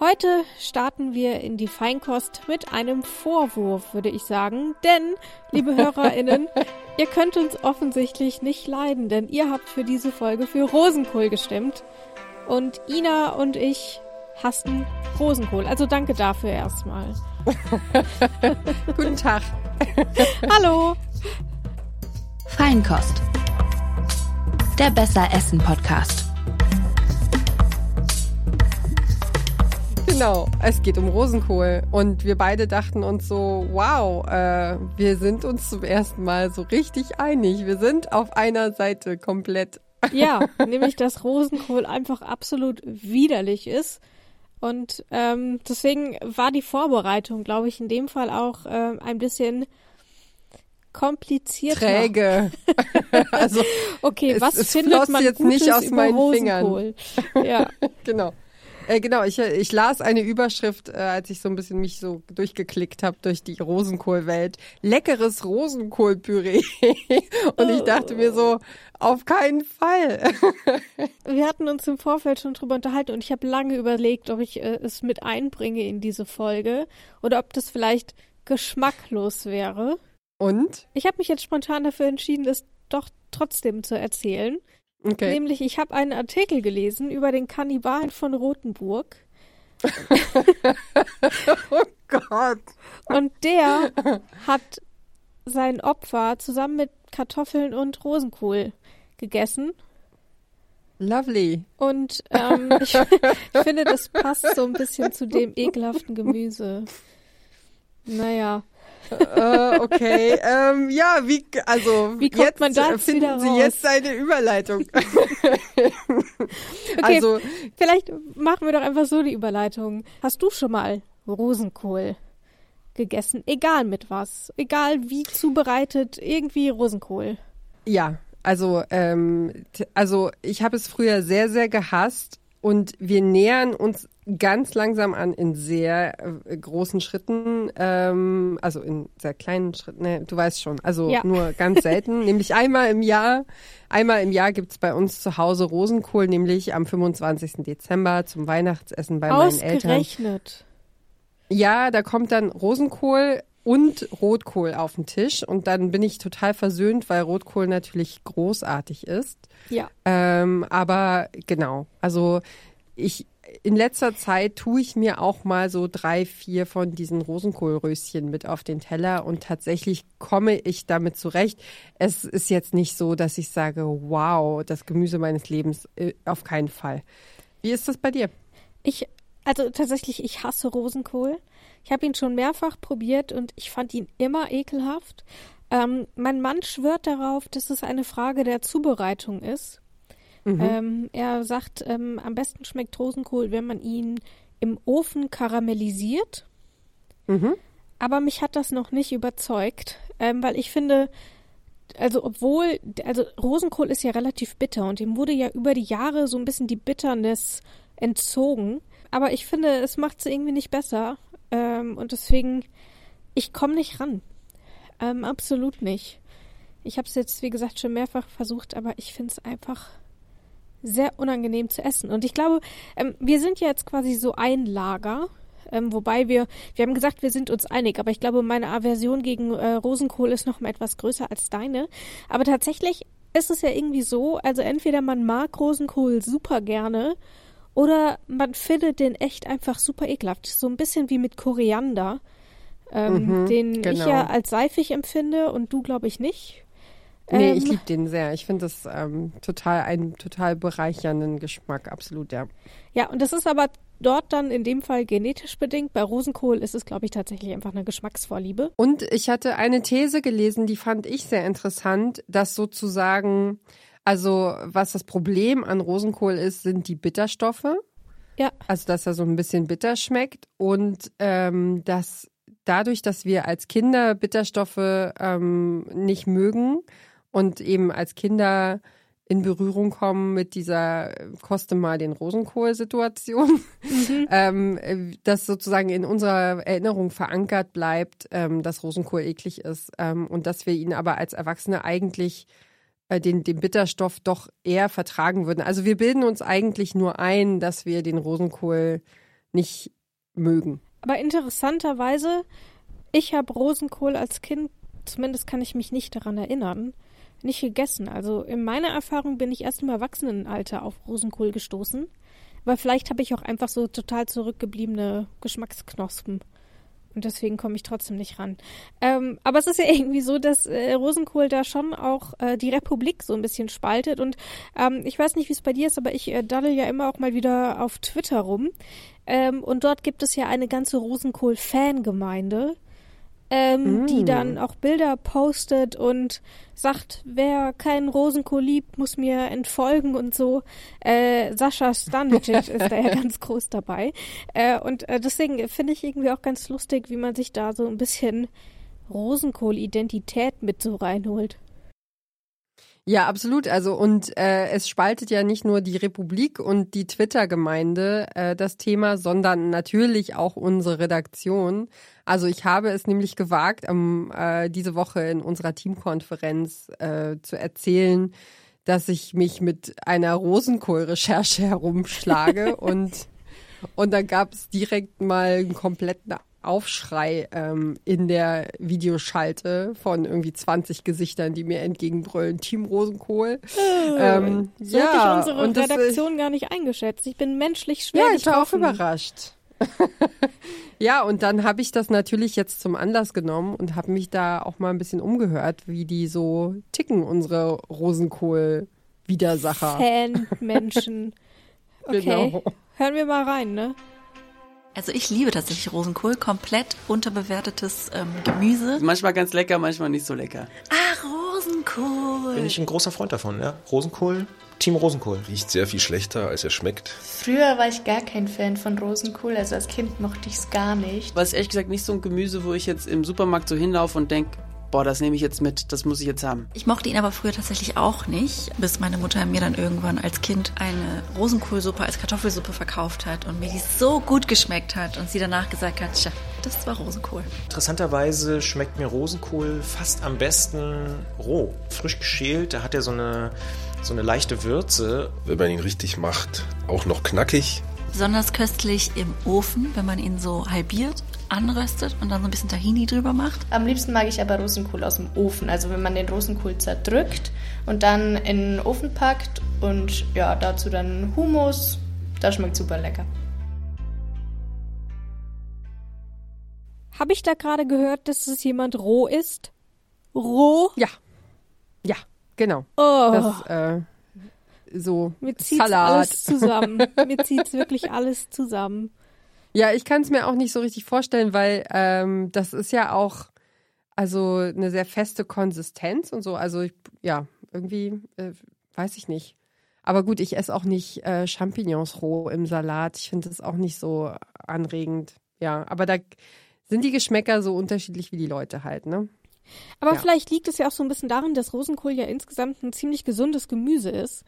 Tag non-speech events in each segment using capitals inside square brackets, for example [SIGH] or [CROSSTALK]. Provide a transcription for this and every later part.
Heute starten wir in die Feinkost mit einem Vorwurf, würde ich sagen. Denn, liebe HörerInnen, [LAUGHS] ihr könnt uns offensichtlich nicht leiden, denn ihr habt für diese Folge für Rosenkohl gestimmt. Und Ina und ich hassen Rosenkohl. Also danke dafür erstmal. [LAUGHS] Guten Tag. [LAUGHS] Hallo. Feinkost. Der Besser Essen Podcast. Genau, es geht um Rosenkohl. Und wir beide dachten uns so, wow, äh, wir sind uns zum ersten Mal so richtig einig. Wir sind auf einer Seite komplett. Ja, [LAUGHS] nämlich dass Rosenkohl einfach absolut widerlich ist. Und ähm, deswegen war die Vorbereitung, glaube ich, in dem Fall auch äh, ein bisschen komplizierter. Träge. [LAUGHS] also okay, es, was es findet man jetzt Gutes nicht aus meinen Rosenkohl? Fingern? Ja, [LAUGHS] genau. Äh, genau, ich, ich las eine Überschrift, äh, als ich so ein bisschen mich so durchgeklickt habe durch die Rosenkohlwelt. Leckeres Rosenkohlpüree. [LAUGHS] Und ich dachte mir so, auf keinen Fall. [LAUGHS] Wir hatten uns im Vorfeld schon drüber unterhalten und ich habe lange überlegt, ob ich äh, es mit einbringe in diese Folge oder ob das vielleicht geschmacklos wäre. Und? Ich habe mich jetzt spontan dafür entschieden, es doch trotzdem zu erzählen. Okay. Nämlich, ich habe einen Artikel gelesen über den Kannibalen von Rothenburg. [LAUGHS] oh Gott. Und der hat sein Opfer zusammen mit Kartoffeln und Rosenkohl gegessen. Lovely. Und ähm, [LAUGHS] ich, ich finde, das passt so ein bisschen zu dem ekelhaften Gemüse. Naja äh, okay. Ähm, ja, wie, also wie kommt jetzt man da finden Sie jetzt eine Überleitung. [LAUGHS] okay, also vielleicht machen wir doch einfach so die Überleitung. Hast du schon mal Rosenkohl gegessen? Egal mit was, egal wie zubereitet, irgendwie Rosenkohl. Ja, also ähm, also ich habe es früher sehr sehr gehasst und wir nähern uns ganz langsam an in sehr äh, großen Schritten, ähm, also in sehr kleinen Schritten, ne, du weißt schon, also Ja. nur ganz selten, [LAUGHS] nämlich einmal im Jahr. Einmal im Jahr gibt's bei uns zu Hause Rosenkohl, nämlich am 25. Dezember zum Weihnachtsessen bei meinen Eltern. Ausgerechnet. Ja, da kommt dann Rosenkohl und Rotkohl auf den Tisch und dann bin ich total versöhnt, weil Rotkohl natürlich großartig ist. Ja. Ähm, aber genau, also ich in letzter Zeit tue ich mir auch mal so drei, vier von diesen Rosenkohlröschen mit auf den Teller und tatsächlich komme ich damit zurecht. Es ist jetzt nicht so, dass ich sage, wow, das Gemüse meines Lebens, äh, auf keinen Fall. Wie ist das bei dir? Ich, also tatsächlich, ich hasse Rosenkohl. Ich habe ihn schon mehrfach probiert und ich fand ihn immer ekelhaft. Ähm, mein Mann schwört darauf, dass es eine Frage der Zubereitung ist. Mhm. Ähm, er sagt, ähm, am besten schmeckt Rosenkohl, wenn man ihn im Ofen karamellisiert. Mhm. Aber mich hat das noch nicht überzeugt, ähm, weil ich finde, also obwohl, also Rosenkohl ist ja relativ bitter und dem wurde ja über die Jahre so ein bisschen die Bitternis entzogen. Aber ich finde, es macht es irgendwie nicht besser. Ähm, und deswegen, ich komme nicht ran. Ähm, absolut nicht. Ich habe es jetzt, wie gesagt, schon mehrfach versucht, aber ich finde es einfach sehr unangenehm zu essen. Und ich glaube, ähm, wir sind ja jetzt quasi so ein Lager. Ähm, wobei wir, wir haben gesagt, wir sind uns einig, aber ich glaube, meine Aversion gegen äh, Rosenkohl ist noch mal etwas größer als deine. Aber tatsächlich ist es ja irgendwie so, also entweder man mag Rosenkohl super gerne oder man findet den echt einfach super ekelhaft. So ein bisschen wie mit Koriander, ähm, Mhm, den ich genau. ja als seifig empfinde und du, glaube ich, nicht. Nee, Ähm, ich liebe den sehr. Ich finde das ähm, total einen total bereichernden Geschmack, absolut, ja. Ja, und das ist aber dort dann in dem Fall genetisch bedingt. Bei Rosenkohl ist es, glaube ich, tatsächlich einfach eine Geschmacksvorliebe. Und ich hatte eine These gelesen, die fand ich sehr interessant, dass sozusagen, also was das Problem an Rosenkohl ist, sind die Bitterstoffe. Ja. Also dass er so ein bisschen bitter schmeckt und ähm, dass dadurch, dass wir als Kinder Bitterstoffe ähm, nicht mögen und eben als Kinder in Berührung kommen mit dieser äh, koste mal den Rosenkohl-Situation, [LAUGHS] ähm, äh, dass sozusagen in unserer Erinnerung verankert bleibt, ähm, dass Rosenkohl eklig ist ähm, und dass wir ihn aber als Erwachsene eigentlich äh, den, den Bitterstoff doch eher vertragen würden. Also wir bilden uns eigentlich nur ein, dass wir den Rosenkohl nicht mögen. Aber interessanterweise, ich habe Rosenkohl als Kind, zumindest kann ich mich nicht daran erinnern, nicht gegessen. Also in meiner Erfahrung bin ich erst im Erwachsenenalter auf Rosenkohl gestoßen. Aber vielleicht habe ich auch einfach so total zurückgebliebene Geschmacksknospen. Und deswegen komme ich trotzdem nicht ran. Ähm, aber es ist ja [LAUGHS] irgendwie so, dass äh, Rosenkohl da schon auch äh, die Republik so ein bisschen spaltet. Und ähm, ich weiß nicht, wie es bei dir ist, aber ich äh, daddel ja immer auch mal wieder auf Twitter rum. Ähm, und dort gibt es ja eine ganze Rosenkohl-Fangemeinde ähm, mm. die dann auch Bilder postet und sagt, wer keinen Rosenkohl liebt, muss mir entfolgen und so. Äh, Sascha Stanicic [LAUGHS] ist da ja ganz groß dabei. Äh, und äh, deswegen finde ich irgendwie auch ganz lustig, wie man sich da so ein bisschen Rosenkohl-Identität mit so reinholt. Ja, absolut. Also und äh, es spaltet ja nicht nur die Republik und die Twitter-Gemeinde äh, das Thema, sondern natürlich auch unsere Redaktion. Also ich habe es nämlich gewagt, um, äh, diese Woche in unserer Teamkonferenz äh, zu erzählen, dass ich mich mit einer Rosenkohl-Recherche [LAUGHS] herumschlage und und dann gab es direkt mal einen kompletten Aufschrei ähm, in der Videoschalte von irgendwie 20 Gesichtern, die mir entgegenbrüllen. Team Rosenkohl. Oh, ähm, so ja, ich unsere das, Redaktion gar nicht eingeschätzt. Ich bin menschlich schwer Ja, ich war auch überrascht. [LAUGHS] ja, und dann habe ich das natürlich jetzt zum Anlass genommen und habe mich da auch mal ein bisschen umgehört, wie die so ticken, unsere Rosenkohl-Widersacher. Fanmenschen. [LAUGHS] Okay. Genau. Hören wir mal rein, ne? Also ich liebe tatsächlich Rosenkohl, komplett unterbewertetes ähm, Gemüse. Manchmal ganz lecker, manchmal nicht so lecker. Ah, Rosenkohl. Bin ich ein großer Freund davon, ja. Rosenkohl, Team Rosenkohl. Riecht sehr viel schlechter, als er schmeckt. Früher war ich gar kein Fan von Rosenkohl, also als Kind mochte ich es gar nicht. Es ehrlich gesagt nicht so ein Gemüse, wo ich jetzt im Supermarkt so hinlaufe und denke, boah, das nehme ich jetzt mit, das muss ich jetzt haben. Ich mochte ihn aber früher tatsächlich auch nicht, bis meine Mutter mir dann irgendwann als Kind eine Rosenkohlsuppe als Kartoffelsuppe verkauft hat und mir die so gut geschmeckt hat und sie danach gesagt hat, tja, das war Rosenkohl. Interessanterweise schmeckt mir Rosenkohl fast am besten roh, frisch geschält. Da hat er so eine, so eine leichte Würze. Wenn man ihn richtig macht, auch noch knackig. Besonders köstlich im Ofen, wenn man ihn so halbiert anröstet und dann so ein bisschen Tahini drüber macht. Am liebsten mag ich aber Rosenkohl aus dem Ofen. Also wenn man den Rosenkohl zerdrückt und dann in den Ofen packt und ja, dazu dann Hummus, das schmeckt super lecker. Habe ich da gerade gehört, dass es jemand roh ist? Roh? Ja. Ja, genau. Oh. Das, äh, so Mir zieht's Salat. alles zusammen. Mir [LAUGHS] zieht's wirklich alles zusammen. Ja, ich kann es mir auch nicht so richtig vorstellen, weil ähm, das ist ja auch also eine sehr feste Konsistenz und so. Also ich, ja, irgendwie äh, weiß ich nicht. Aber gut, ich esse auch nicht äh, Champignons roh im Salat. Ich finde das auch nicht so anregend. Ja, aber da sind die Geschmäcker so unterschiedlich wie die Leute halt, ne? Aber Ja. vielleicht liegt es ja auch so ein bisschen darin, dass Rosenkohl ja insgesamt ein ziemlich gesundes Gemüse ist.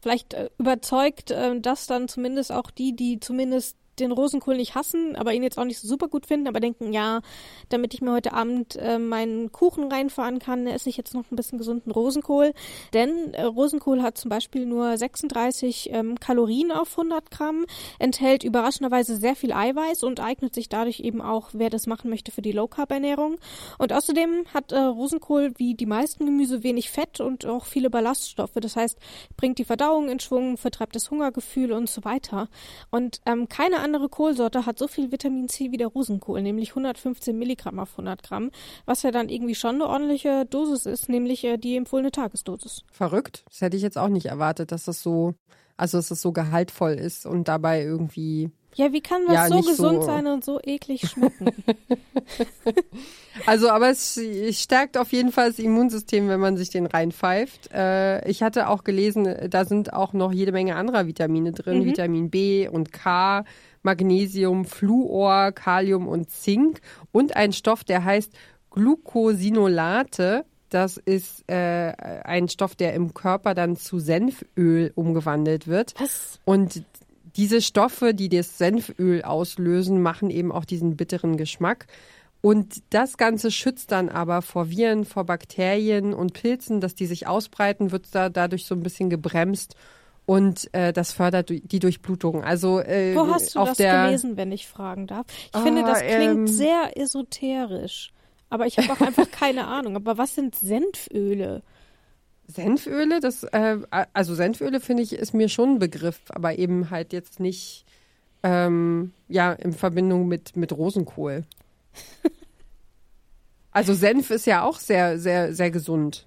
Vielleicht äh, überzeugt äh, das dann zumindest auch die, die zumindest den Rosenkohl nicht hassen, aber ihn jetzt auch nicht so super gut finden, aber denken, ja, damit ich mir heute Abend äh, meinen Kuchen reinfahren kann, esse ich jetzt noch ein bisschen gesunden Rosenkohl. Denn äh, Rosenkohl hat zum Beispiel nur 36 ähm, Kalorien auf 100 Gramm, enthält überraschenderweise sehr viel Eiweiß und eignet sich dadurch eben auch, wer das machen möchte, für die Low-Carb-Ernährung. Und außerdem hat äh, Rosenkohl wie die meisten Gemüse wenig Fett und auch viele Ballaststoffe. Das heißt, bringt die Verdauung in Schwung, vertreibt das Hungergefühl und so weiter. Und ähm, keine andere Kohlsorte hat so viel Vitamin C wie der Rosenkohl, nämlich 115 Milligramm auf 100 Gramm, was ja dann irgendwie schon eine ordentliche Dosis ist, nämlich äh, die empfohlene Tagesdosis. Verrückt. Das hätte ich jetzt auch nicht erwartet, dass das so, also dass das so gehaltvoll ist und dabei irgendwie. Ja, wie kann was Ja, so gesund so- sein und so eklig schmecken? [LAUGHS] Also, aber es stärkt auf jeden Fall das Immunsystem, wenn man sich den reinpfeift. Äh, ich hatte auch gelesen, da sind auch noch jede Menge anderer Vitamine drin, Vitamin B und K, Magnesium, Fluor, Kalium und Zink und ein Stoff, der heißt Glucosinolate. Das ist äh, ein Stoff, der im Körper dann zu Senföl umgewandelt wird. Was? Und diese Stoffe, die das Senföl auslösen, machen eben auch diesen bitteren Geschmack. Und das Ganze schützt dann aber vor Viren, vor Bakterien und Pilzen, dass die sich ausbreiten, wird da dadurch so ein bisschen gebremst. Und äh, das fördert die Durchblutung. Also äh, Wo hast du das gelesen, wenn ich fragen darf? Ich Ah, finde, das klingt ähm. sehr esoterisch. Aber ich habe auch einfach keine [LAUGHS] Ahnung. Aber was sind Senföle? Senföle, das äh, also Senföle finde ich ist mir schon ein Begriff, aber eben halt jetzt nicht ähm, ja in Verbindung mit mit Rosenkohl. [LAUGHS] also Senf ist ja auch sehr sehr sehr gesund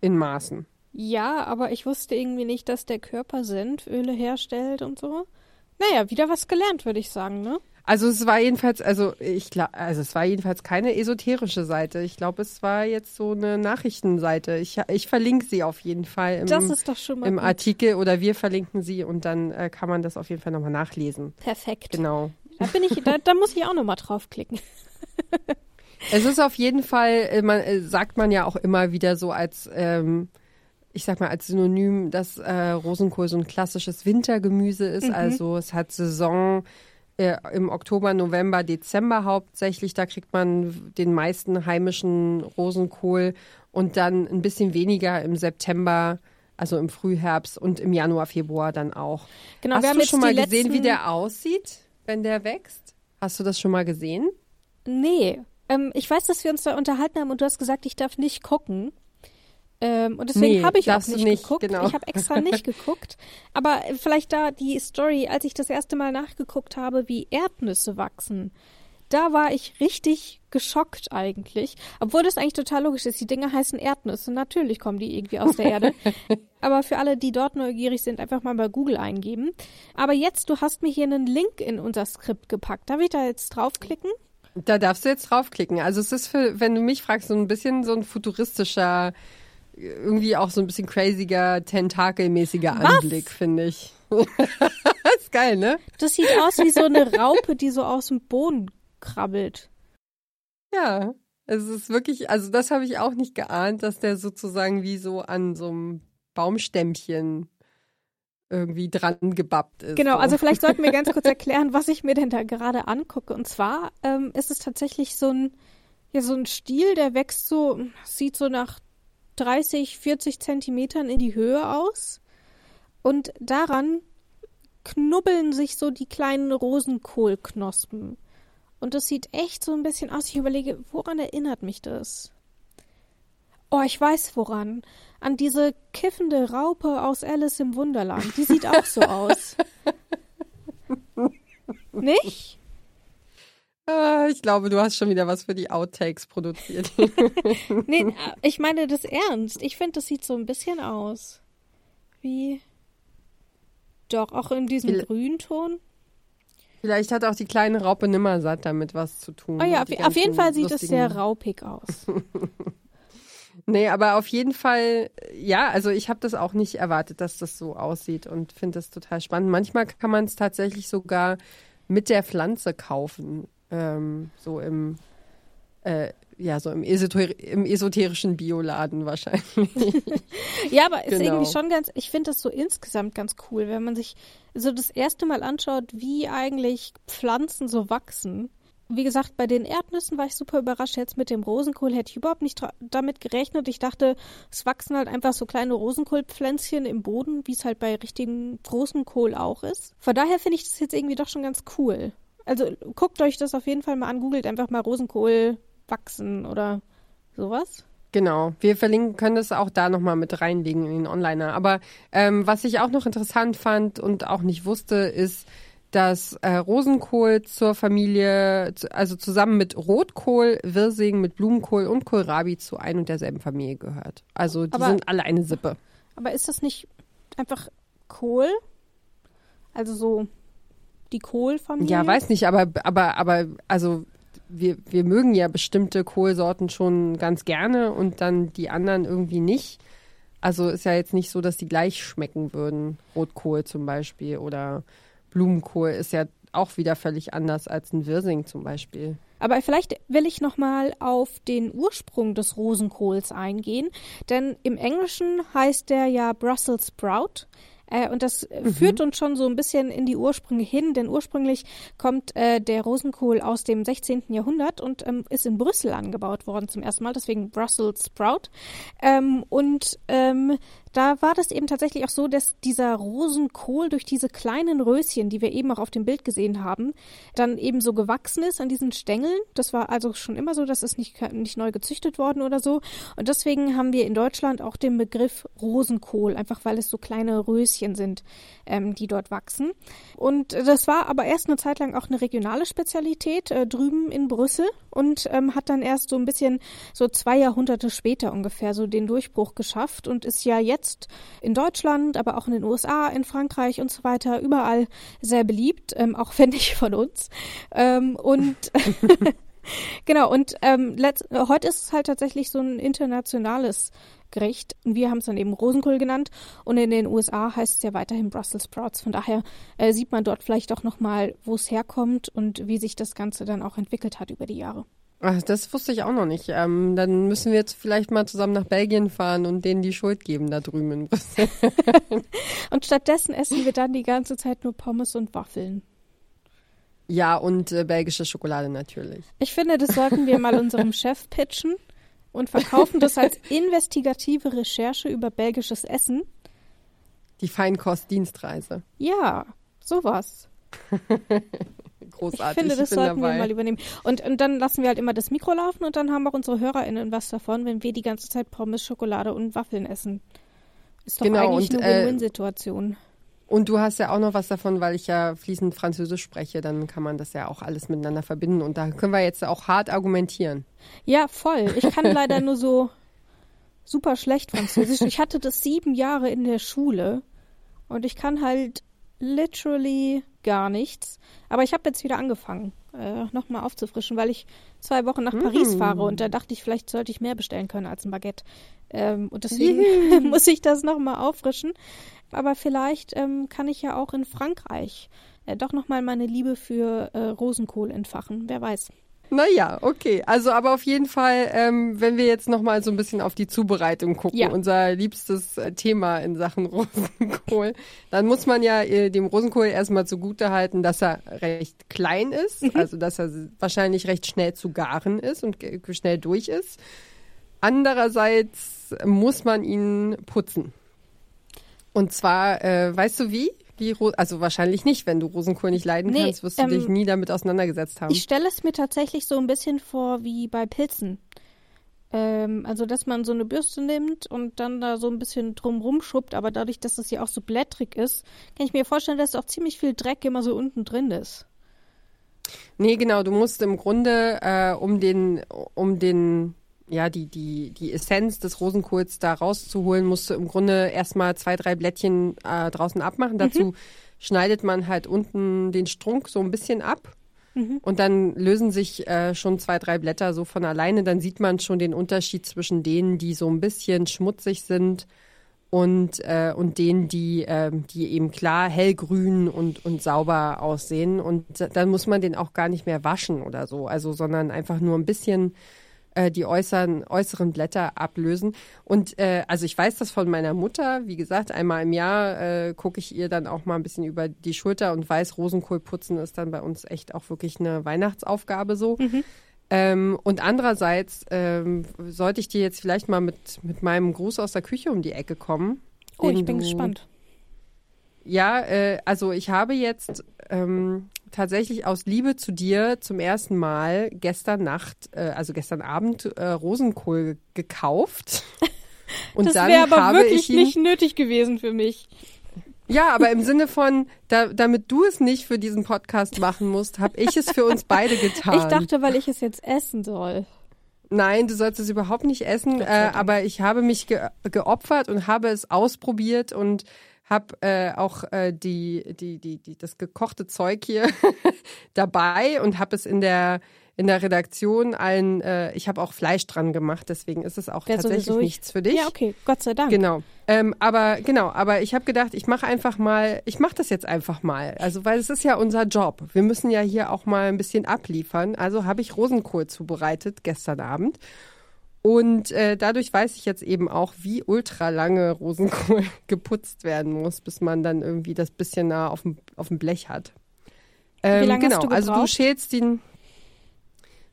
in Maßen. Ja, aber ich wusste irgendwie nicht, dass der Körper Senföle herstellt und so. Naja, wieder was gelernt, würde ich sagen, ne? Also es war jedenfalls, also ich glaube, also es war jedenfalls keine esoterische Seite. Ich glaube, es war jetzt so eine Nachrichtenseite. Ich, ich verlinke sie auf jeden Fall im, Das ist doch schon mal im gut. Artikel oder wir verlinken sie und dann äh, kann man das auf jeden Fall nochmal nachlesen. Perfekt. Genau. Da bin ich, da, da muss ich auch nochmal draufklicken. Es ist auf jeden Fall, äh, man, äh, sagt man ja auch immer wieder so als, ähm, ich sag mal, als Synonym, dass äh, Rosenkohl so ein klassisches Wintergemüse ist. Also es hat Saison äh, im Oktober, November, Dezember hauptsächlich. Da kriegt man den meisten heimischen Rosenkohl und dann ein bisschen weniger im September. Also im Frühherbst und im Januar, Februar dann auch. Genau, Hast wir haben du schon mal gesehen, wie letzten- der aussieht, wenn der wächst? Hast du das schon mal gesehen? Nee. Ähm, ich weiß, dass wir uns da unterhalten haben und du hast gesagt, ich darf nicht gucken. Ähm, und deswegen Nee, habe ich auch nicht, nicht, geguckt. genau. Ich habe extra nicht geguckt. Aber vielleicht da die Story, als ich das erste Mal nachgeguckt habe, wie Erdnüsse wachsen. Da war ich richtig geschockt eigentlich. Obwohl das eigentlich total logisch ist. Die Dinger heißen Erdnüsse. Natürlich kommen die irgendwie aus der Erde. [LAUGHS] Aber für alle, die dort neugierig sind, einfach mal bei Google eingeben. Aber jetzt, du hast mir hier einen Link in unser Skript gepackt. Darf ich da jetzt draufklicken? Da darfst du jetzt draufklicken. Also es ist für, wenn du mich fragst, so ein bisschen so ein futuristischer, irgendwie auch so ein bisschen craziger, tentakelmäßiger Anblick, finde ich. [LAUGHS] ist geil, ne? Das sieht aus wie so eine Raupe, die so aus dem Boden krabbelt. Ja. Es ist wirklich, also das habe ich auch nicht geahnt, dass der sozusagen wie so an so einem Baumstämmchen irgendwie dran gebappt ist. Genau, so. also vielleicht sollten wir ganz kurz [LAUGHS] erklären, was ich mir denn da gerade angucke. Und zwar ähm, ist es tatsächlich so ein, ja, so ein Stiel, der wächst so, sieht so nach 30, 40 Zentimetern in die Höhe aus. Und daran knubbeln sich so die kleinen Rosenkohlknospen. Und das sieht echt so ein bisschen aus. Ich überlege, woran erinnert mich das? Oh, ich weiß woran. An diese kiffende Raupe aus Alice im Wunderland. Die sieht auch so [LAUGHS] aus. Nicht? Ah, ich glaube, du hast schon wieder was für die Outtakes produziert. [LAUGHS] Nee, [LAUGHS] ich meine das ernst. Ich finde, das sieht so ein bisschen aus. Wie. Doch, auch in diesem Grünton. Vielleicht hat auch die kleine Raupe Nimmersatt damit was zu tun. Oh ja, auf, auf jeden Fall sieht es sehr raupig aus. [LAUGHS] Nee, aber auf jeden Fall, ja, also ich habe das auch nicht erwartet, dass das so aussieht und finde das total spannend. Manchmal kann man es tatsächlich sogar mit der Pflanze kaufen, ähm, so im, äh, ja, so im, Esoter im esoterischen Bioladen wahrscheinlich. [LAUGHS] Ja, aber ist Genau. irgendwie schon ganz, ich finde das so insgesamt ganz cool, wenn man sich so das erste Mal anschaut, wie eigentlich Pflanzen so wachsen. Wie gesagt, bei den Erdnüssen war ich super überrascht. Jetzt mit dem Rosenkohl hätte ich überhaupt nicht damit gerechnet. Ich dachte, es wachsen halt einfach so kleine Rosenkohlpflänzchen im Boden, wie es halt bei richtigen Rosenkohl auch ist. Von daher finde ich das jetzt irgendwie doch schon ganz cool. Also guckt euch das auf jeden Fall mal an, googelt einfach mal Rosenkohl wachsen oder sowas. Genau, wir verlinken, können das auch da nochmal mit reinlegen in den Onliner. Aber ähm, was ich auch noch interessant fand und auch nicht wusste, ist, dass äh, Rosenkohl zur Familie, also zusammen mit Rotkohl, Wirsing, mit Blumenkohl und Kohlrabi zu ein und derselben Familie gehört. Also die Aber- sind alle eine Sippe. Aber ist das nicht einfach Kohl? Also so die Kohlfamilie? Ja, weiß nicht, aber, aber, aber, also wir, wir mögen ja bestimmte Kohlsorten schon ganz gerne und dann die anderen irgendwie nicht. Also ist ja jetzt nicht so, dass die gleich schmecken würden. Rotkohl zum Beispiel oder Blumenkohl ist ja auch wieder völlig anders als ein Wirsing zum Beispiel. Aber vielleicht will ich noch mal auf den Ursprung des Rosenkohls eingehen, denn im Englischen heißt der ja Brussels Sprout. Äh, und das äh, führt uns schon so ein bisschen in die Ursprünge hin, denn ursprünglich kommt äh, der Rosenkohl aus dem 16. Jahrhundert und ähm, ist in Brüssel angebaut worden zum ersten Mal, deswegen Brussels Sprout. Ähm, und ähm, da war das eben tatsächlich auch so, dass dieser Rosenkohl durch diese kleinen Röschen, die wir eben auch auf dem Bild gesehen haben, dann eben so gewachsen ist an diesen Stängeln. Das war also schon immer so, das ist nicht, nicht neu gezüchtet worden oder so. Und deswegen haben wir in Deutschland auch den Begriff Rosenkohl, einfach weil es so kleine Röschen sind, ähm, die dort wachsen. Und das war aber erst eine Zeit lang auch eine regionale Spezialität äh, drüben in Brüssel und ähm, hat dann erst so ein bisschen so zwei Jahrhunderte später ungefähr so den Durchbruch geschafft und ist ja jetzt in Deutschland, aber auch in den USA, in Frankreich und so weiter überall sehr beliebt, ähm, auch wenn nicht von uns. Ähm, und [LAUGHS] genau, und ähm, heute ist es halt tatsächlich so ein internationales Gericht. Wir haben es dann eben Rosenkohl genannt und in den USA heißt es ja weiterhin Brussels Sprouts. Von daher äh, sieht man dort vielleicht auch nochmal, wo es herkommt und wie sich das Ganze dann auch entwickelt hat über die Jahre. Ach, das wusste ich auch noch nicht. Ähm, dann müssen wir jetzt vielleicht mal zusammen nach Belgien fahren und denen die Schuld geben da drüben in Brüssel. [LAUGHS] und stattdessen essen wir dann die ganze Zeit nur Pommes und Waffeln. Ja, und äh, belgische Schokolade natürlich. Ich finde, das sollten wir mal unserem [LAUGHS] Chef pitchen und verkaufen das als investigative Recherche über belgisches Essen. Die Feinkostdienstreise. Ja, sowas. [LAUGHS] Großartig. Ich finde, das ich sollten dabei. wir mal übernehmen. Und, und dann lassen wir halt immer das Mikro laufen und dann haben auch unsere HörerInnen was davon, wenn wir die ganze Zeit Pommes, Schokolade und Waffeln essen. Ist doch Genau, eigentlich und, eine äh, Win-Win-Situation. Und du hast ja auch noch was davon, weil ich ja fließend Französisch spreche, dann kann man das ja auch alles miteinander verbinden. Und da können wir jetzt auch hart argumentieren. Ja, voll. Ich kann [LAUGHS] leider nur so super schlecht Französisch. Ich hatte das sieben Jahre in der Schule und ich kann halt literally gar nichts. Aber ich habe jetzt wieder angefangen, äh, nochmal aufzufrischen, weil ich zwei Wochen nach Paris Mm. fahre und da dachte ich, vielleicht sollte ich mehr bestellen können als ein Baguette. Ähm, und deswegen [LAUGHS] [LAUGHS] muss ich das nochmal auffrischen. Aber vielleicht ähm, kann ich ja auch in Frankreich äh, doch nochmal meine Liebe für äh, Rosenkohl entfachen. Wer weiß. Naja, okay. Also aber auf jeden Fall, ähm, wenn wir jetzt nochmal so ein bisschen auf die Zubereitung gucken, Ja. unser liebstes äh, Thema in Sachen [LAUGHS] Rosenkohl, dann muss man ja äh, dem Rosenkohl erstmal zugute halten, dass er recht klein ist, also dass er wahrscheinlich recht schnell zu garen ist und schnell durch ist. Andererseits muss man ihn putzen. Und zwar, äh, weißt du wie? Wie Ro also wahrscheinlich nicht, wenn du Rosenkohl nicht leiden Nee, kannst, wirst du ähm, dich nie damit auseinandergesetzt haben. Ich stelle es mir tatsächlich so ein bisschen vor wie bei Pilzen. Ähm, also, dass man so eine Bürste nimmt und dann da so ein bisschen drum rumschubbt, aber dadurch, dass das ja auch so blättrig ist, kann ich mir vorstellen, dass auch ziemlich viel Dreck immer so unten drin ist. Nee, genau, du musst im Grunde äh, um den, um den, ja, die, die, die Essenz des Rosenkohls da rauszuholen, musst du im Grunde erstmal zwei, drei Blättchen äh, draußen abmachen. Dazu schneidet man halt unten den Strunk so ein bisschen ab. Und dann lösen sich äh, schon zwei, drei Blätter so von alleine. Dann sieht man schon den Unterschied zwischen denen, die so ein bisschen schmutzig sind und, äh, und denen, die, ähm, die eben klar hellgrün und, und sauber aussehen. Und dann muss man den auch gar nicht mehr waschen oder so, also sondern einfach nur ein bisschen äh, die äußeren, äußeren Blätter ablösen. Und äh, also ich weiß das von meiner Mutter. Wie gesagt, einmal im Jahr äh, gucke ich ihr dann auch mal ein bisschen über die Schulter und weiß, Rosenkohl putzen ist dann bei uns echt auch wirklich eine Weihnachtsaufgabe so. Ähm, und andererseits ähm, sollte ich dir jetzt vielleicht mal mit, mit meinem Gruß aus der Küche um die Ecke kommen. Oh, ich bin gespannt. Ja, äh, also ich habe jetzt ähm, tatsächlich aus Liebe zu dir zum ersten Mal gestern Nacht, äh, also gestern Abend, äh, Rosenkohl gekauft. [LAUGHS] Und das wäre aber habe wirklich ich ihn, nicht nötig gewesen für mich. Ja, aber im Sinne von, da, damit du es nicht für diesen Podcast machen musst, habe ich es für uns beide [LAUGHS] getan. Ich dachte, weil ich es jetzt essen soll. Nein, du sollst es überhaupt nicht essen, äh, aber ich habe mich ge geopfert und habe es ausprobiert und habe äh, auch äh, die, die, die, die, das gekochte Zeug hier [LAUGHS] dabei und habe es in der in der Redaktion allen, äh, ich habe auch Fleisch dran gemacht, deswegen ist es auch Wär tatsächlich sowieso ich- nichts für dich. Ja, okay, Gott sei Dank. Genau. Ähm, aber genau, aber ich habe gedacht, ich mache einfach mal, ich mache das jetzt einfach mal. Also, weil es ist ja unser Job. Wir müssen ja hier auch mal ein bisschen abliefern. Also habe ich Rosenkohl zubereitet gestern Abend. Und äh, dadurch weiß ich jetzt eben auch, wie ultra lange Rosenkohl [LAUGHS] geputzt werden muss, bis man dann irgendwie das bisschen nah auf dem, auf dem Blech hat. Ähm, lange hast genau, du also du schälst ihn.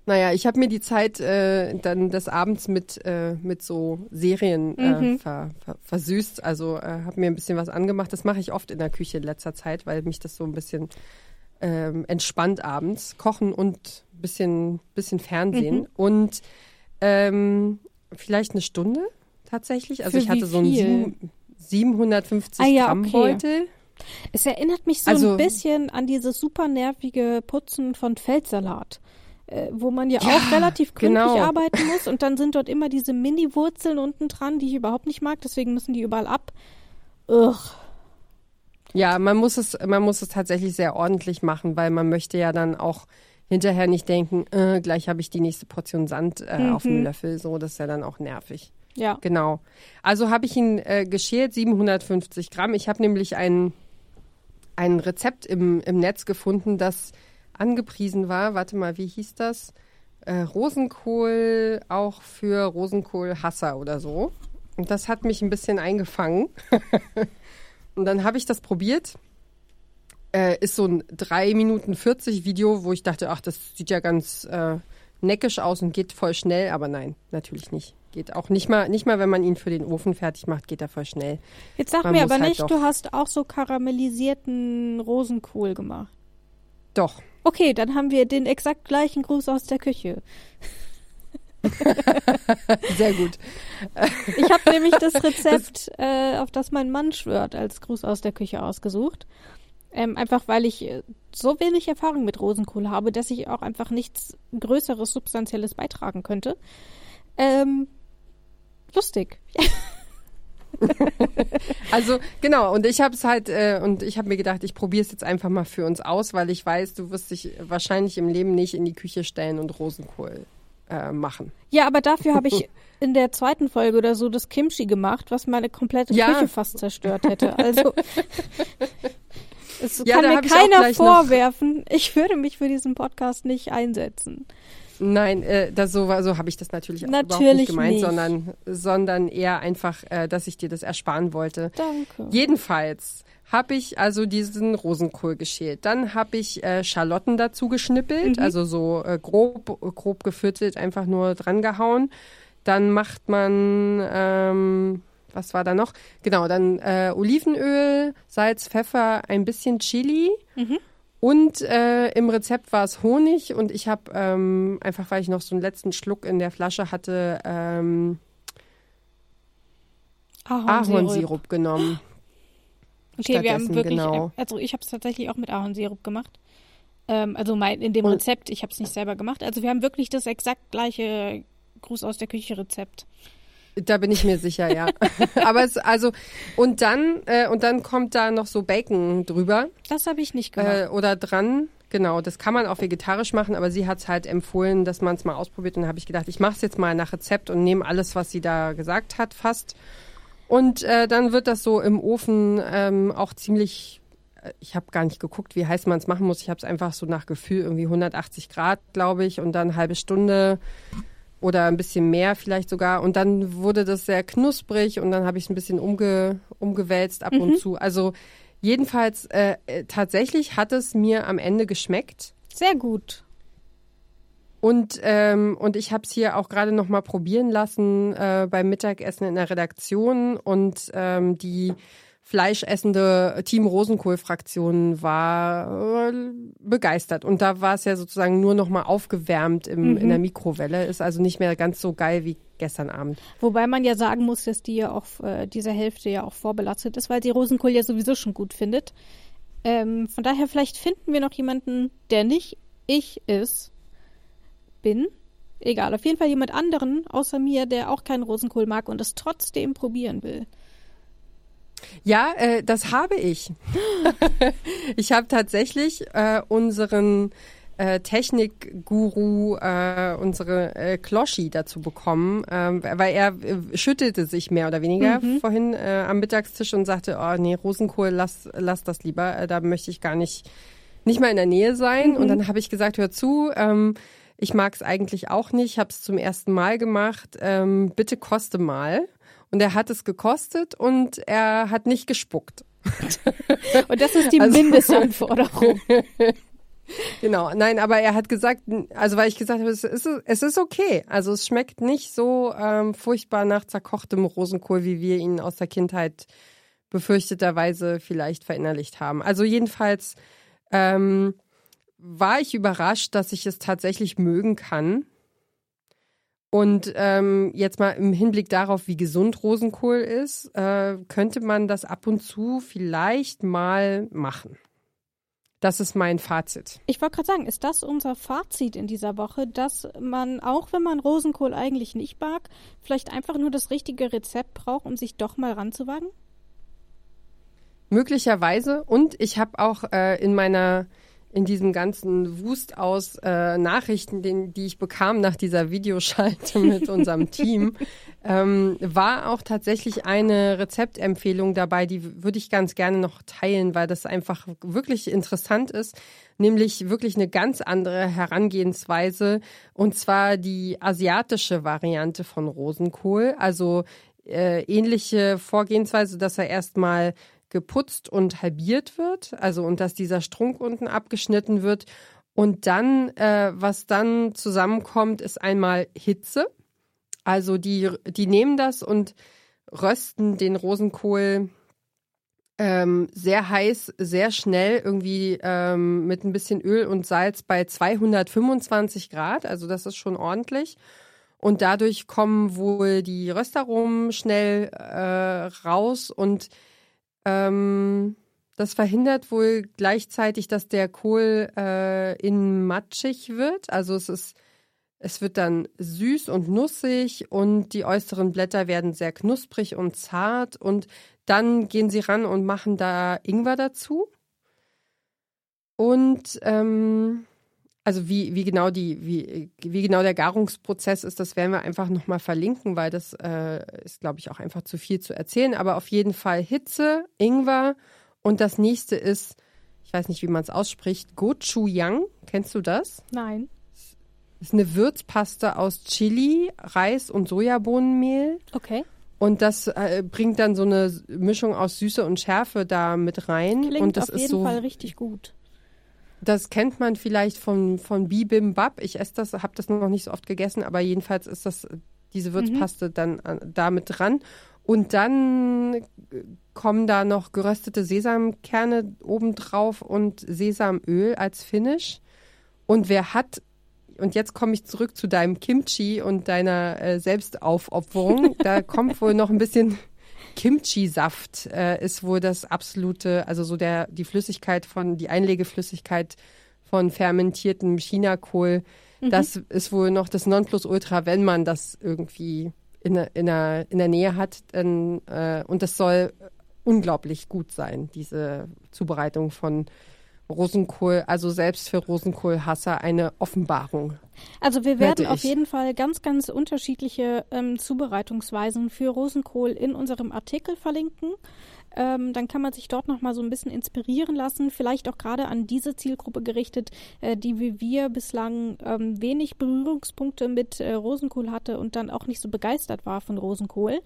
Naja, ich habe mir die Zeit äh, dann des Abends mit, äh, mit so Serien äh, Mhm. ver, ver, versüßt. Also äh, habe mir ein bisschen was angemacht. Das mache ich oft in der Küche in letzter Zeit, weil mich das so ein bisschen ähm, entspannt abends. Kochen und ein bisschen, bisschen Fernsehen. Mhm. Und ähm, vielleicht eine Stunde tatsächlich. Also Für ich hatte so einen viel? sieben- 750 Ah ja, Gramm okay. Beutel. Es erinnert mich so Also- ein bisschen an dieses super nervige Putzen von Feldsalat, äh, wo man ja, Ja, auch relativ gründlich genau. arbeiten muss und dann sind dort immer diese Mini-Wurzeln unten dran, die ich überhaupt nicht mag, deswegen müssen die überall ab. Ugh. Ja, man muss es, man muss es tatsächlich sehr ordentlich machen, weil man möchte ja dann auch hinterher nicht denken, äh, gleich habe ich die nächste Portion Sand äh, auf dem Mhm. Löffel. So, das ist ja dann auch nervig. Ja. Genau. Also habe ich ihn äh, geschält, 750 Gramm. Ich habe nämlich ein, ein Rezept im, im Netz gefunden, das angepriesen war. Warte mal, wie hieß das? Äh, Rosenkohl auch für Rosenkohlhasser oder so. Und das hat mich ein bisschen eingefangen. [LAUGHS] Und dann habe ich das probiert. Äh, ist so ein 3 Minuten 40 Video, wo ich dachte, ach, das sieht ja ganz äh, neckisch aus und geht voll schnell. Aber nein, natürlich nicht. Geht auch nicht mal, nicht mal, wenn man ihn für den Ofen fertig macht, geht er voll schnell. Jetzt sag Man mir aber halt nicht, du hast auch so karamellisierten Rosenkohl gemacht. Doch. Okay, dann haben wir den exakt gleichen Gruß aus der Küche. [LAUGHS] Sehr gut. Ich habe nämlich das [LAUGHS] Rezept, äh, auf das mein Mann schwört, als Gruß aus der Küche ausgesucht. Ähm, einfach weil ich äh, so wenig Erfahrung mit Rosenkohl habe, dass ich auch einfach nichts Größeres, Substanzielles beitragen könnte. Ähm, lustig. [LAUGHS] Also genau, und ich habe es halt, äh, und ich habe mir gedacht, ich probiere es jetzt einfach mal für uns aus, weil ich weiß, du wirst dich wahrscheinlich im Leben nicht in die Küche stellen und Rosenkohl äh, machen. Ja, aber dafür habe ich [LAUGHS] in der zweiten Folge oder so das Kimchi gemacht, was meine komplette Ja. Küche fast zerstört hätte. Also [LAUGHS] es Ja, kann da mir ich keiner noch- vorwerfen, ich würde mich für diesen Podcast nicht einsetzen. Nein, äh, das so, so habe ich das natürlich, auch überhaupt Natürlich nicht gemeint, nicht. sondern sondern eher einfach, äh, dass ich dir das ersparen wollte. Danke. Jedenfalls habe ich also diesen Rosenkohl geschält. Dann habe ich äh, Schalotten dazu geschnippelt, also so äh, grob, grob geviertelt, einfach nur dran gehauen. Dann macht man, ähm, was war da noch? Genau, dann äh, Olivenöl, Salz, Pfeffer, ein bisschen Chili. Und äh, im Rezept war es Honig und ich habe ähm, einfach, weil ich noch so einen letzten Schluck in der Flasche hatte, ähm, Ahornsirup genommen. Okay, wir haben wirklich, genau. also ich habe es tatsächlich auch mit Ahornsirup gemacht. Ähm, also mein, in dem Und- Rezept, ich habe es nicht selber gemacht. Also wir haben wirklich das exakt gleiche Gruß aus der Küche Rezept. Da bin ich mir sicher, ja. [LAUGHS] Aber es, also, und dann, äh, und dann kommt da noch so Bacon drüber Das habe ich nicht gemacht. äh, oder dran. Genau, das kann man auch vegetarisch machen, aber sie hat es halt empfohlen, dass man es mal ausprobiert. Und da habe ich gedacht, ich mache es jetzt mal nach Rezept und nehme alles, was sie da gesagt hat, fast. Und äh, dann wird das so im Ofen ähm, auch ziemlich. äh, Ich habe gar nicht geguckt, wie heiß man es machen muss. Ich habe es einfach so nach Gefühl irgendwie 180 Grad, glaube ich, und dann eine halbe Stunde oder ein bisschen mehr vielleicht sogar. Und dann wurde das sehr knusprig und dann habe ich es ein bisschen umge, umgewälzt ab und zu. Also jedenfalls äh, äh, tatsächlich hat es mir am Ende geschmeckt. Sehr gut. Und, ähm, und ich habe es hier auch gerade noch mal probieren lassen äh, beim Mittagessen in der Redaktion. Und ähm, die fleischessende Team Rosenkohl-Fraktion war äh, begeistert. Und da war es ja sozusagen nur noch mal aufgewärmt im, in der Mikrowelle. Ist also nicht mehr ganz so geil wie gestern Abend. Wobei man ja sagen muss, dass die ja auch, äh, diese Hälfte ja auch vorbelastet ist, weil sie Rosenkohl ja sowieso schon gut findet. Ähm, von daher, vielleicht finden wir noch jemanden, der nicht ich ist, bin. Egal, auf jeden Fall jemand anderen außer mir, der auch keinen Rosenkohl mag und es trotzdem probieren will. Ja, äh, das habe ich. [LAUGHS] ich habe tatsächlich äh, unseren äh, Technikguru, äh, unsere äh, Kloschi dazu bekommen, ähm, weil er äh, schüttelte sich mehr oder weniger vorhin äh, am Mittagstisch und sagte, oh nee, Rosenkohl, lass, lass das lieber, äh, da möchte ich gar nicht, nicht mal in der Nähe sein. Und dann habe ich gesagt, hör zu, ähm, ich mag es eigentlich auch nicht, habe es zum ersten Mal gemacht, ähm, bitte koste mal. Und er hat es gekostet und er hat nicht gespuckt. [LAUGHS] Und das ist die Also- Mindestanforderung. [LAUGHS] Genau, nein, aber er hat gesagt, also weil ich gesagt habe, es ist, es ist okay. Also es schmeckt nicht so ähm, furchtbar nach zerkochtem Rosenkohl, wie wir ihn aus der Kindheit befürchteterweise vielleicht verinnerlicht haben. Also jedenfalls ähm, war ich überrascht, dass ich es tatsächlich mögen kann. Und ähm, jetzt mal im Hinblick darauf, wie gesund Rosenkohl ist, äh, könnte man das ab und zu vielleicht mal machen. Das ist mein Fazit. Ich wollte gerade sagen, ist das unser Fazit in dieser Woche, dass man, auch wenn man Rosenkohl eigentlich nicht mag, vielleicht einfach nur das richtige Rezept braucht, um sich doch mal ranzuwagen? Möglicherweise. Und ich habe auch äh, in meiner in diesem ganzen Wust aus äh, Nachrichten, den, die ich bekam nach dieser Videoschalte mit [LAUGHS] unserem Team, ähm, war auch tatsächlich eine Rezeptempfehlung dabei, die würde ich ganz gerne noch teilen, weil das einfach wirklich interessant ist, nämlich wirklich eine ganz andere Herangehensweise und zwar die asiatische Variante von Rosenkohl, also äh, ähnliche Vorgehensweise, dass er erstmal geputzt und halbiert wird, also und dass dieser Strunk unten abgeschnitten wird. Und dann, äh, was dann zusammenkommt, ist einmal Hitze. Also die, die nehmen das und rösten den Rosenkohl ähm, sehr heiß, sehr schnell, irgendwie ähm, mit ein bisschen Öl und Salz bei 225 Grad. Also das ist schon ordentlich. Und dadurch kommen wohl die Röstaromen schnell äh, raus und ähm, das verhindert wohl gleichzeitig, dass der Kohl äh, in matschig wird. Also es ist, es wird dann süß und nussig und die äußeren Blätter werden sehr knusprig und zart. Und dann gehen sie ran und machen da Ingwer dazu. Und ähm, also wie, wie genau die, wie, wie genau der Garungsprozess ist, das werden wir einfach nochmal verlinken, weil das äh, ist, glaube ich, auch einfach zu viel zu erzählen. Aber auf jeden Fall Hitze, Ingwer und das nächste ist, ich weiß nicht, wie man es ausspricht, Gochujang. Kennst du das? Nein. Das ist eine Würzpaste aus Chili, Reis und Sojabohnenmehl. Okay. Und das äh, bringt dann so eine Mischung aus Süße und Schärfe da mit rein. Klingt und das auf jeden ist so, Fall richtig gut. Das kennt man vielleicht von, von Bibimbap. Ich esse das, habe das noch nicht so oft gegessen, aber jedenfalls ist das diese Würzpaste mhm. dann äh, da mit dran. Und dann kommen da noch geröstete Sesamkerne obendrauf und Sesamöl als Finish. Und wer hat, und jetzt komme ich zurück zu deinem Kimchi und deiner äh, Selbstaufopferung, da kommt wohl noch ein bisschen Kimchi-Saft äh, ist wohl das absolute, also so der die Flüssigkeit von die Einlegeflüssigkeit von fermentiertem Chinakohl. Mhm. Das ist wohl noch das Nonplusultra, wenn man das irgendwie in, in, der, in der Nähe hat. Denn, äh, und das soll unglaublich gut sein, diese Zubereitung von Rosenkohl, also selbst für Rosenkohlhasser eine Offenbarung. Also wir werden auf jeden Fall ganz, ganz unterschiedliche ähm, Zubereitungsweisen für Rosenkohl in unserem Artikel verlinken. Ähm, dann kann man sich dort nochmal so ein bisschen inspirieren lassen, vielleicht auch gerade an diese Zielgruppe gerichtet, äh, die wie wir bislang ähm, wenig Berührungspunkte mit äh, Rosenkohl hatte und dann auch nicht so begeistert war von Rosenkohl.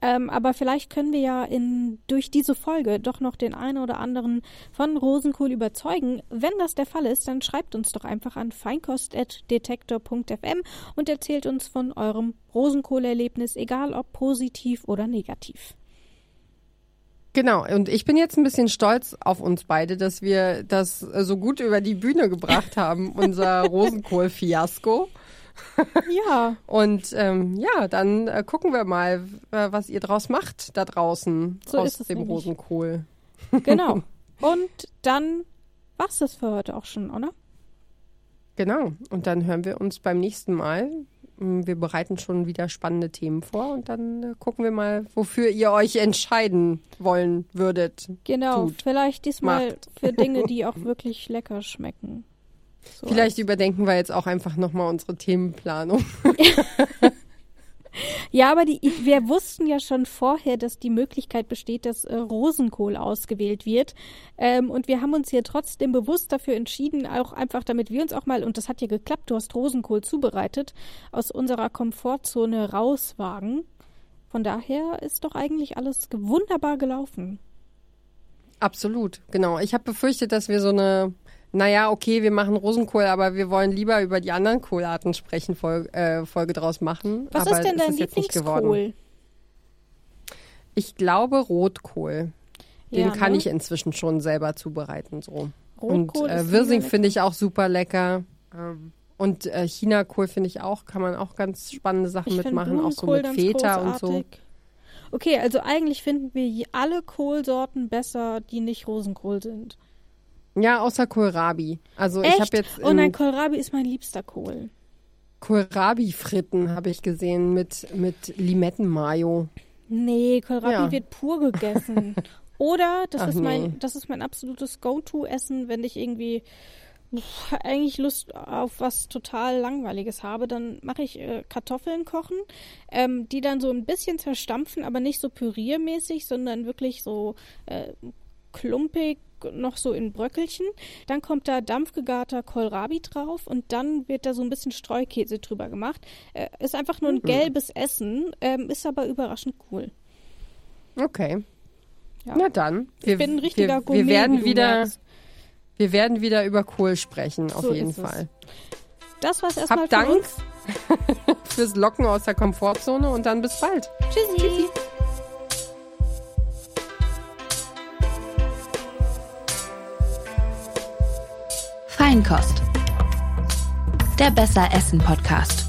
Ähm, aber vielleicht können wir ja in, durch diese Folge doch noch den einen oder anderen von Rosenkohl überzeugen. Wenn das der Fall ist, dann schreibt uns doch einfach an feinkost.detektor.fm und erzählt uns von eurem Rosenkohlerlebnis, egal ob positiv oder negativ. Genau, und ich bin jetzt ein bisschen stolz auf uns beide, dass wir das so gut über die Bühne gebracht [LAUGHS] haben, unser Rosenkohl-Fiasko. Ja. Und ähm, ja, dann äh, gucken wir mal, äh, was ihr draus macht da draußen so aus dem nämlich. Rosenkohl. Genau. [LAUGHS] Und dann war's das für heute auch schon, oder? Genau. Und dann hören wir uns beim nächsten Mal wir bereiten schon wieder spannende Themen vor und dann äh, gucken wir mal, wofür ihr euch entscheiden wollen würdet. Genau, Tut, vielleicht diesmal macht. für Dinge, [LAUGHS] die auch wirklich lecker schmecken. So Vielleicht überdenken wir jetzt auch einfach nochmal unsere Themenplanung. [LAUGHS] [LAUGHS] Ja, aber die, wir wussten ja schon vorher, dass die Möglichkeit besteht, dass äh, Rosenkohl ausgewählt wird. Ähm, und wir haben uns hier trotzdem bewusst dafür entschieden, auch einfach, damit wir uns auch mal, und das hat ja geklappt, du hast Rosenkohl zubereitet, aus unserer Komfortzone rauswagen. Von daher ist doch eigentlich alles wunderbar gelaufen. Absolut, genau. Ich habe befürchtet, dass wir so eine naja, okay, wir machen Rosenkohl, aber wir wollen lieber über die anderen Kohlarten sprechen, Folge, äh, Folge draus machen. Was aber ist denn dein geworden. Lieblingskohl? Ich glaube Rotkohl. Den Ja, kann ne? ich inzwischen schon selber zubereiten. So. Rotkohl Und ist äh, Wirsing finde ich auch super lecker. Ähm, Und äh, Chinakohl finde ich auch, kann man auch ganz spannende Sachen Ich mitmachen, auch so mit Feta und so. Okay, also eigentlich finden wir alle Kohlsorten besser, die nicht Rosenkohl sind. Ja, außer Kohlrabi. Also ich Echt? habe jetzt oh nein, Kohlrabi ist mein liebster Kohl. Kohlrabi-Fritten habe ich gesehen mit, mit Limettenmayo. Nee, Kohlrabi Ja. wird pur gegessen. [LAUGHS] Oder, das Ach ist mein, nee. das ist mein absolutes Go-To-Essen, wenn ich irgendwie pff, eigentlich Lust auf was total Langweiliges habe, dann mache ich äh, Kartoffeln kochen, ähm, die dann so ein bisschen zerstampfen, aber nicht so püriermäßig, sondern wirklich so äh, klumpig, noch so in Bröckelchen. Dann kommt da dampfgegarter Kohlrabi drauf und dann wird da so ein bisschen Streukäse drüber gemacht. Äh, ist einfach nur ein gelbes Essen, ähm, ist aber überraschend cool. Okay. Ja. Na dann. Wir, ich bin ein richtiger wir, Gourmet. wir werden wieder, merkst. wir werden wieder über Kohl sprechen, auf So jeden ist es. Fall. Das war's erstmal Hab Dank [LAUGHS] fürs Locken aus der Komfortzone und dann bis bald. Tschüssi. Feinkost. Der Besser Essen Podcast.